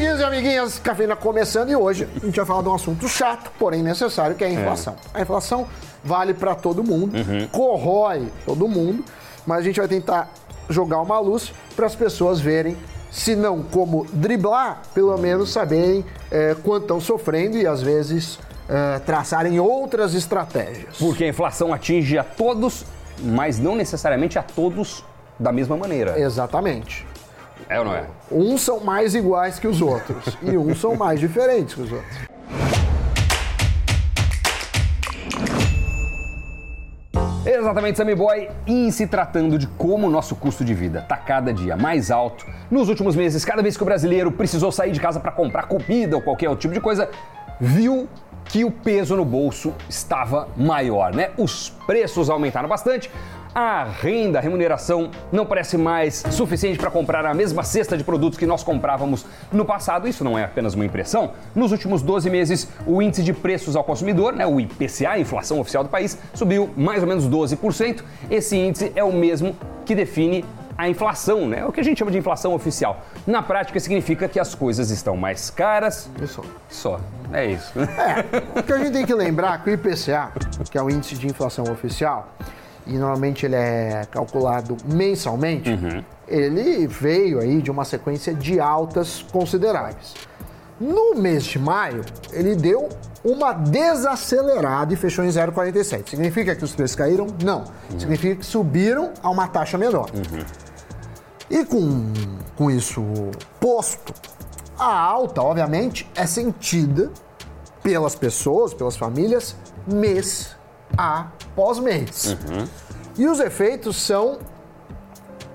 Amiguinhos e amiguinhas, cafeína começando e hoje a gente vai falar de um assunto chato, porém necessário, que é a inflação. A inflação vale para todo mundo, corrói todo mundo, mas a gente vai tentar jogar uma luz para as pessoas verem, se não como driblar, pelo menos saberem é, quanto estão sofrendo e às vezes é, traçarem outras estratégias. Porque a inflação atinge a todos, mas não necessariamente a todos da mesma maneira. Exatamente. É ou não é? Uns são mais iguais que os outros e uns são mais diferentes que os outros. Exatamente, Sammy Boy. E se tratando de como o nosso custo de vida está cada dia mais alto, nos últimos meses, cada vez que o brasileiro precisou sair de casa para comprar comida ou qualquer outro tipo de coisa, viu que o peso no bolso estava maior, né? Os preços aumentaram bastante, a renda, a remuneração não parece mais suficiente para comprar a mesma cesta de produtos que nós comprávamos no passado. Isso não é apenas uma impressão. Nos últimos 12 meses, o índice de preços ao consumidor, né, o IPCA, a inflação oficial do país, subiu mais ou menos 12%. Esse índice é o mesmo que define a inflação, né? O que a gente chama de inflação oficial. Na prática, significa que as coisas estão mais caras. Isso. Só. É isso. É, o que a gente tem que lembrar é que o IPCA, que é o índice de inflação oficial, e normalmente ele é calculado mensalmente, ele veio aí de uma sequência de altas consideráveis. No mês de maio, ele deu uma desacelerada e fechou em 0,47. Significa que os preços caíram? Não. Significa que subiram a uma taxa menor. E com, com isso posto, a alta, obviamente, é sentida pelas pessoas, pelas famílias, mês após mês. E os efeitos são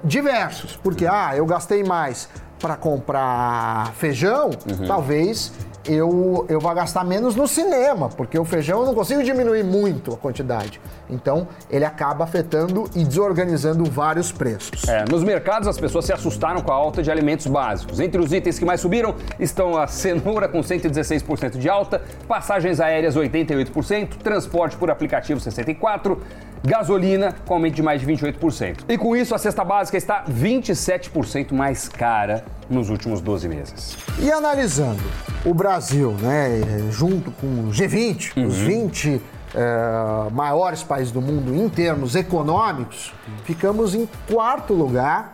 diversos, porque ah, eu gastei mais para comprar feijão, talvez eu, eu vá gastar menos no cinema, porque o feijão eu não consigo diminuir muito a quantidade. Então, ele acaba afetando e desorganizando vários preços. É, nos mercados, as pessoas se assustaram com a alta de alimentos básicos. Entre os itens que mais subiram estão a cenoura com 116% de alta, passagens aéreas 88%, transporte por aplicativo 64%, gasolina com aumento de mais de 28%. E com isso, a cesta básica está 27% mais cara nos últimos 12 meses. E analisando o Brasil, né, junto com o G20, os 20 eh, maiores países do mundo em termos econômicos, ficamos em quarto lugar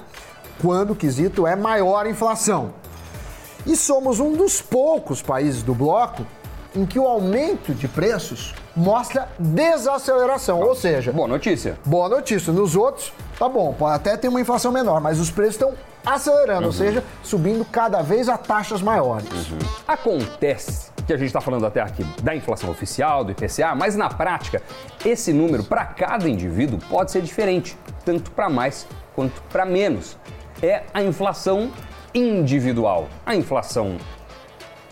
quando o quesito é maior inflação. E somos um dos poucos países do bloco em que o aumento de preços mostra desaceleração, ou seja, Boa notícia. Boa notícia. Nos outros, tá bom, até ter uma inflação menor, mas os preços estão acelerando, ou seja, subindo cada vez a taxas maiores. Acontece que a gente está falando até aqui da inflação oficial, do IPCA, mas na prática, esse número para cada indivíduo pode ser diferente, tanto para mais quanto para menos. É a inflação individual. A inflação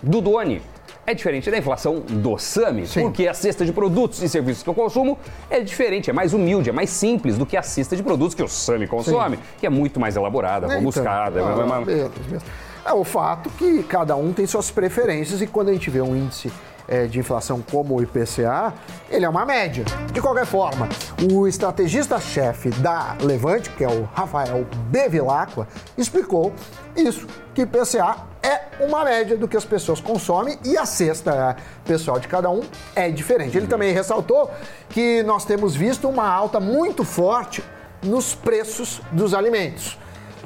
do Doni é diferente da inflação do Sami, Sim. porque a cesta de produtos e serviços que eu consumo é diferente, é mais humilde, é mais simples do que a cesta de produtos que o Sami consome, que é muito mais elaborada, Então, rebuscada. ah, blá, blá, blá. menos, menos. É o fato que cada um tem suas preferências e quando a gente vê um índice eh, de inflação como o IPCA, ele é uma média. De qualquer forma, o estrategista-chefe da Levante, que é o Rafael Bevilacqua, explicou isso, que IPCA é uma média do que as pessoas consomem e a cesta pessoal de cada um é diferente. Ele também ressaltou que nós temos visto uma alta muito forte nos preços dos alimentos.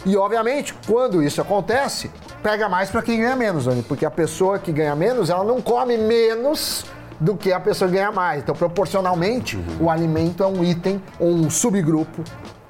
E, obviamente, quando isso acontece, pega mais para quem ganha menos, Dani, porque a pessoa que ganha menos, ela não come menos do que a pessoa que ganha mais. Então, proporcionalmente, o alimento é um item ou um subgrupo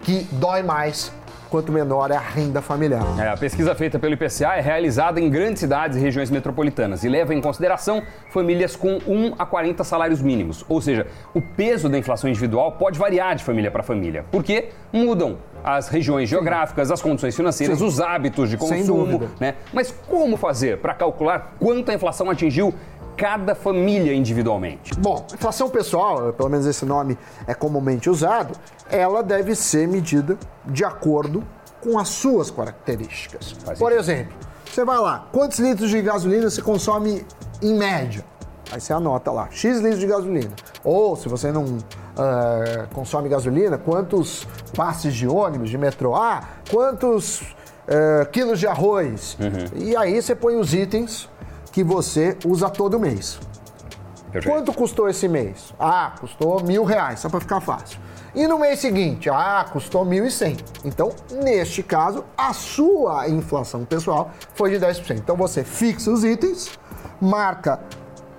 que dói mais quanto menor é a renda familiar. É, a pesquisa feita pelo IPCA é realizada em grandes cidades e regiões metropolitanas e leva em consideração famílias com 1 a 40 salários mínimos. Ou seja, o peso da inflação individual pode variar de família para família, porque mudam as regiões geográficas, as condições financeiras, Sim. os hábitos de consumo, né? Mas como fazer para calcular quanto a inflação atingiu cada família individualmente? Bom, inflação pessoal, pelo menos esse nome é comumente usado, ela deve ser medida de acordo com as suas características. Faz Por sentido. exemplo, você vai lá, quantos litros de gasolina você consome em média? Aí você anota lá, X litros de gasolina. Ou, se você não ah, consome gasolina, quantos passes de ônibus, de metrô? Ah, quantos é, quilos de arroz. E aí você põe os itens que você usa todo mês. Perfeito. Quanto custou esse mês? Ah, custou mil reais, só para ficar fácil. E no mês seguinte, ah, custou 1.100. Então, neste caso, a sua inflação pessoal foi de 10%. Então, você fixa os itens, marca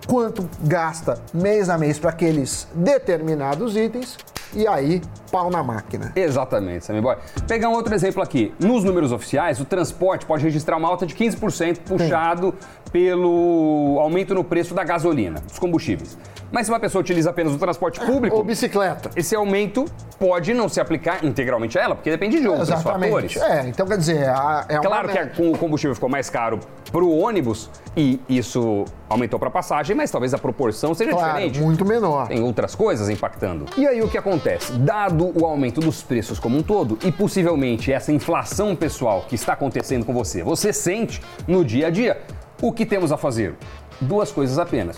quanto gasta mês a mês para aqueles determinados itens e aí pau na máquina. Exatamente, Sammy Boy. Pegar um outro exemplo aqui. Nos números oficiais, o transporte pode registrar uma alta de 15% puxado pelo aumento no preço da gasolina, dos combustíveis. Mas se uma pessoa utiliza apenas o transporte público, Ou bicicleta. esse aumento pode não se aplicar integralmente a ela, porque depende de outros Exatamente. fatores. É, então quer dizer, a- é uma Claro que média. a- com o combustível ficou mais caro para o ônibus e isso aumentou para a passagem, mas talvez a proporção seja Claro, diferente. muito menor. Tem outras coisas impactando. E aí o que acontece? Dado o aumento dos preços como um todo e possivelmente essa inflação pessoal que está acontecendo com você, você sente no dia a dia, o que temos a fazer? Duas coisas apenas.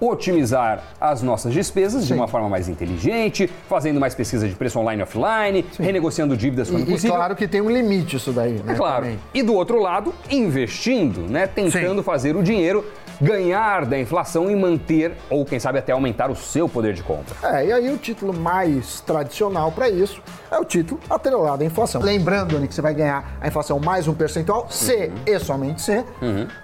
Otimizar as nossas despesas de Sim. uma forma mais inteligente, fazendo mais pesquisa de preço online e offline, renegociando dívidas quando E, e possível. claro que tem um limite isso daí, né? É claro. também. E do outro lado, investindo, né? Tentando Sim. fazer o dinheiro ganhar da inflação e manter, ou quem sabe até aumentar o seu poder de compra. É, e aí o título mais tradicional para isso é o título atrelado à inflação. Lembrando, Ani, que você vai ganhar a inflação mais um percentual, se e somente se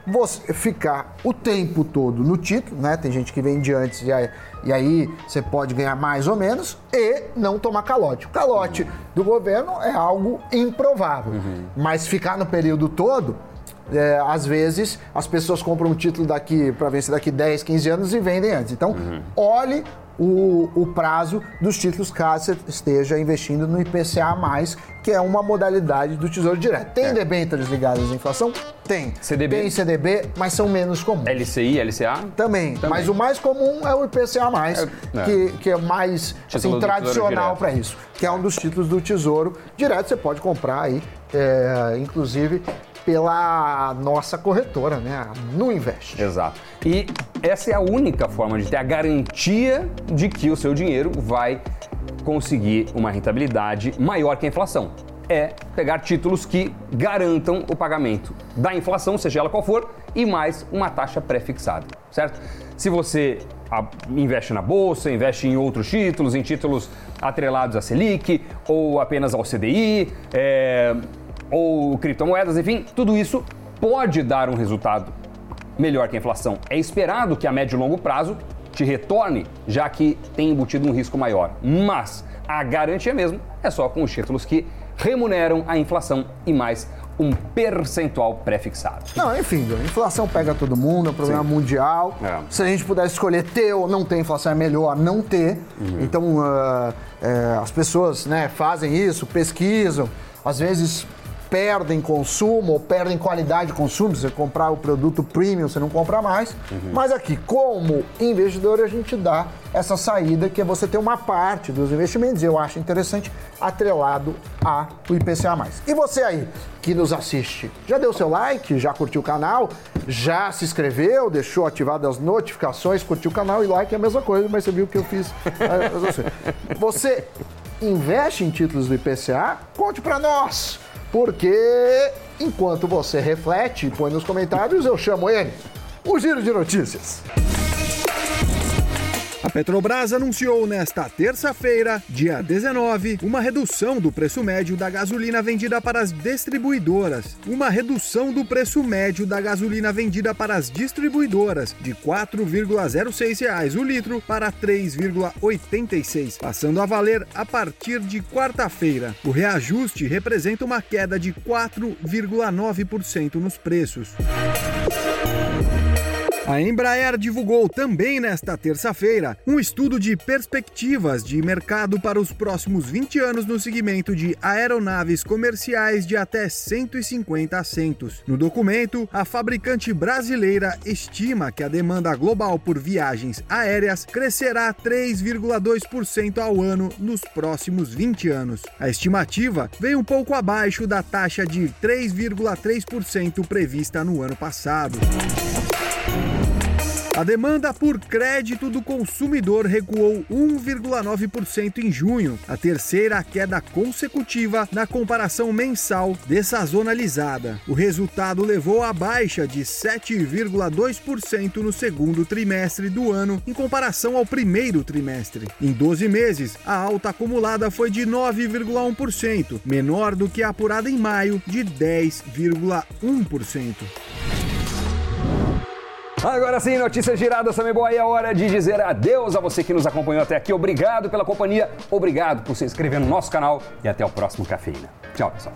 você ficar o tempo todo no título, né? Tem gente que vende antes e aí, e aí você pode ganhar mais ou menos e não tomar calote. O calote do governo é algo improvável, mas ficar no período todo é, às vezes as pessoas compram um título daqui para vencer daqui 10, 15 anos e vendem antes. Então, olhe o, o prazo dos títulos caso você esteja investindo no IPCA, que é uma modalidade do Tesouro Direto. Tem debêntures ligadas à inflação? Tem. CDB? Tem CDB, mas são menos comuns. LCI, LCA? Também. Também. Mas o mais comum é o IPCA, É, é. Que, que é mais assim, tradicional para isso. Que é um dos títulos do Tesouro Direto. Você pode comprar aí, é, inclusive, pela nossa corretora, né? Nu Invest. Exato. E essa é a única forma de ter a garantia de que o seu dinheiro vai conseguir uma rentabilidade maior que a inflação. É pegar títulos que garantam o pagamento da inflação, seja ela qual for, e mais uma taxa pré-fixada, certo? Se você ah, investe na bolsa, investe em outros títulos, em títulos atrelados à Selic ou apenas ao CDI, é, ou criptomoedas, enfim, tudo isso pode dar um resultado melhor que a inflação. É esperado que a médio e longo prazo te retorne, já que tem embutido um risco maior. Mas a garantia mesmo é só com os títulos que remuneram a inflação e mais um percentual pré-fixado. Não, enfim, a inflação pega todo mundo, é um problema Sim. mundial. É. Se a gente pudesse escolher ter ou não ter inflação, é melhor não ter. Uhum. Então, é, as pessoas né, fazem isso, pesquisam, às vezes perdem consumo ou perdem qualidade de consumo. Se você comprar o produto premium, você não compra mais. Uhum. Mas aqui, como investidor, a gente dá essa saída que é você ter uma parte dos investimentos, eu acho interessante, atrelado a o IPCA+. E você aí, que nos assiste, já deu seu like, já curtiu o canal, já se inscreveu, deixou ativadas as notificações, curtiu o canal e like é a mesma coisa, mas você viu que eu fiz. é, você. Você investe em títulos do IPCA? Conte pra nós! Porque enquanto você reflete e põe nos comentários, eu chamo ele, o Giro de Notícias. A Petrobras anunciou nesta terça-feira, dia 19, uma redução do preço médio da gasolina vendida para as distribuidoras. Uma redução do preço médio da gasolina vendida para as distribuidoras de 4,06 reais o litro para R$ 3,86, passando a valer a partir de quarta-feira. O reajuste representa uma queda de 4,9% nos preços. A Embraer divulgou também nesta terça-feira um estudo de perspectivas de mercado para os próximos 20 anos no segmento de aeronaves comerciais de até 150 assentos. No documento, a fabricante brasileira estima que a demanda global por viagens aéreas crescerá 3,2% ao ano nos próximos 20 anos. A estimativa veio um pouco abaixo da taxa de 3,3% prevista no ano passado. A demanda por crédito do consumidor recuou 1,9% em junho, a terceira queda consecutiva na comparação mensal dessazonalizada. O resultado levou à baixa de 7,2% no segundo trimestre do ano em comparação ao primeiro trimestre. Em 12 meses, a alta acumulada foi de 9,1%, menor do que a apurada em maio de 10,1%. Agora sim, notícias giradas, Sammy Boy. É hora de dizer adeus a você que nos acompanhou até aqui. Obrigado pela companhia, obrigado por se inscrever no nosso canal e até o próximo Cafeína. Tchau, pessoal.